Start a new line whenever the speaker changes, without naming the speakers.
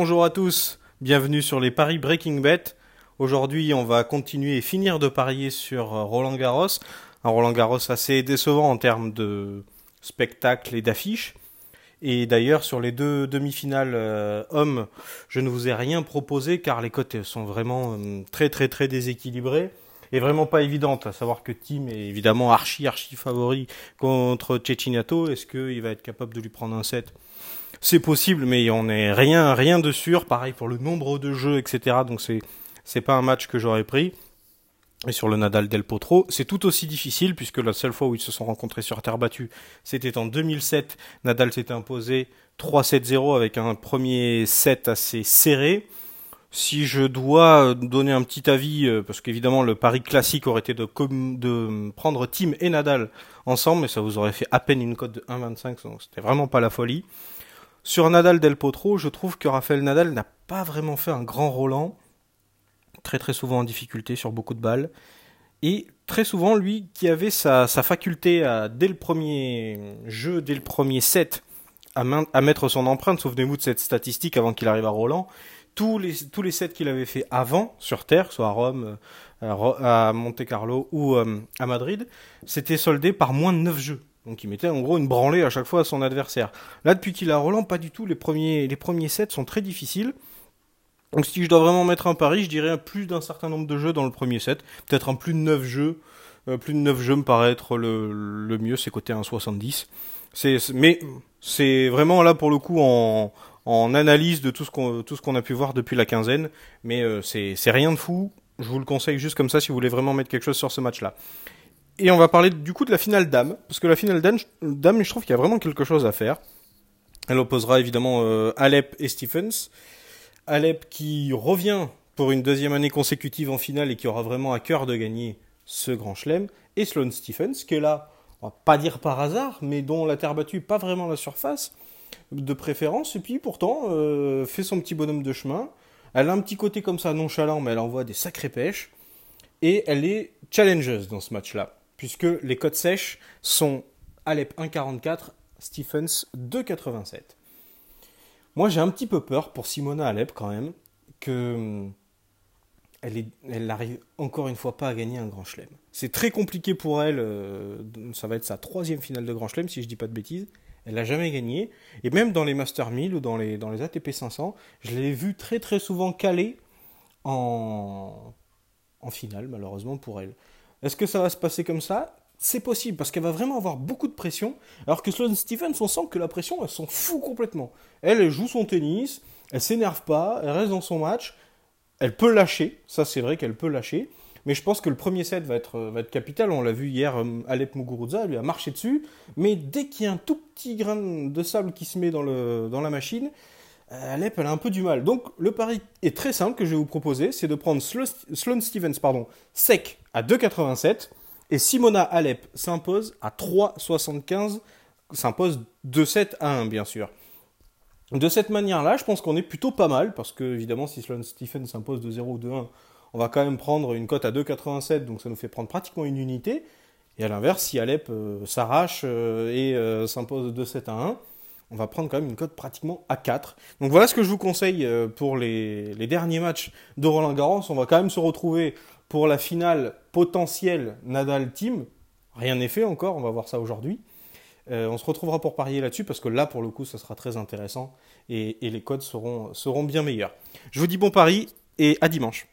Bonjour à tous, bienvenue sur les paris Breaking Bet. Aujourd'hui, on va continuer et finir de parier sur euh, Roland Garros. Un Roland Garros assez décevant en termes de spectacle et d'affiches. Et d'ailleurs, sur les deux demi-finales euh, hommes, je ne vous ai rien proposé car les cotes sont vraiment euh, très très très déséquilibrées et vraiment pas évidentes. À savoir que Tim est évidemment archi archi favori contre Cecchinato. Est-ce qu'il va être capable de lui prendre un set? C'est possible, mais on n'est rien rien de sûr. Pareil pour le nombre de jeux, etc. Donc c'est c'est pas un match que j'aurais pris. Et sur le Nadal Del Potro, c'est tout aussi difficile puisque la seule fois où ils se sont rencontrés sur terre battue, c'était en 2007. Nadal s'était imposé 3-7-0 avec un premier set assez serré. Si je dois donner un petit avis, euh, parce qu'évidemment le pari classique aurait été de, de prendre Tim et Nadal ensemble, mais ça vous aurait fait à peine une cote de 1,25, donc c'était vraiment pas la folie. Sur Nadal Del Potro, je trouve que Rafael Nadal n'a pas vraiment fait un grand Roland très très souvent en difficulté sur beaucoup de balles. Et très souvent, lui qui avait sa, faculté dès le premier jeu, dès le premier set, à, mettre son empreinte, souvenez-vous de cette statistique avant qu'il arrive à Roland, tous les, tous sets qu'il avait fait avant sur Terre, soit à Rome, euh, à Monte Carlo ou euh, à Madrid, c'était soldé par moins de 9 jeux. Donc il mettait en gros une branlée à chaque fois à son adversaire. Là, depuis qu'il a Roland, pas du tout. Les premiers, les premiers sets sont très difficiles. Donc si je dois vraiment mettre un pari, je dirais plus d'un certain nombre de jeux dans le premier set. Peut-être un plus de 9 jeux. Euh, plus de 9 jeux me paraît être le, le mieux, c'est côté 1,70. C'est, mais c'est vraiment là pour le coup en, en analyse de tout ce qu'on a pu voir depuis la quinzaine. Mais euh, c'est rien de fou. Je vous le conseille juste comme ça si vous voulez vraiment mettre quelque chose sur ce match-là. Et on va parler du coup de la finale dame. Parce que la finale dame, je trouve qu'il y a vraiment quelque chose à faire. Elle opposera évidemment euh, Alep et Stephens. Alep qui revient pour une deuxième année consécutive en finale et qui aura vraiment à cœur de gagner ce grand chelem, et Sloane Stephens, qui est là, on va pas dire par hasard, mais dont la terre battue pas vraiment la surface de préférence, et puis pourtant euh, fait son petit bonhomme de chemin. Elle a un petit côté comme ça nonchalant, mais elle envoie des sacrées pêches, et elle est challengeuse dans ce match-là, puisque les cotes sèches sont Alep 1,44, Stephens 2,87. Moi, j'ai un petit peu peur pour Simona Alep quand même, que hum, elle, est, encore une fois pas à gagner un grand chelem. C'est très compliqué pour elle. Euh, ça va être sa troisième finale de grand chelem, si je dis pas de bêtises. Elle n'a jamais gagné. Et même dans les Master 1000 ou dans les, dans les ATP 500, je l'ai vu très très souvent calée en, en finale, malheureusement pour elle. Est-ce que ça va se passer comme ça? C'est possible parce qu'elle va vraiment avoir beaucoup de pression. Alors que Sloane Stephens, on sent que la pression, elle s'en fout complètement. Elle, elle joue son tennis, elle s'énerve pas, elle reste dans son match. Elle peut lâcher, ça c'est vrai qu'elle peut lâcher. Mais je pense que le premier set va être, va être capital. On l'a vu hier, euh, Alep Muguruza lui a marché dessus. Mais dès qu'il y a un tout petit grain de sable qui se met dans, le, dans la machine, Alep, elle a un peu du mal. Donc le pari est très simple que je vais vous proposer, c'est de prendre Sloane Stephens pardon, sec à 2,87 et Simona Alep s'impose à 3,75, s'impose 2-7 à 1, bien sûr. De cette manière-là, je pense qu'on est plutôt pas mal, parce que évidemment, si Sloane Stephen s'impose de 0 ou de 1, on va quand même prendre une cote à 2,87, donc ça nous fait prendre pratiquement une unité. Et à l'inverse, si Alep euh, s'arrache euh, et euh, s'impose de 7 à 1, on va prendre quand même une cote pratiquement à 4. Donc voilà ce que je vous conseille pour les, derniers matchs de Roland Garros. On va quand même se retrouver pour la finale potentielle Nadal-Team, rien n'est fait encore, on va voir ça aujourd'hui. Euh, on se retrouvera pour parier là-dessus parce que là, pour le coup, ça sera très intéressant et, et les codes seront, seront bien meilleurs. Je vous dis bon pari et à dimanche.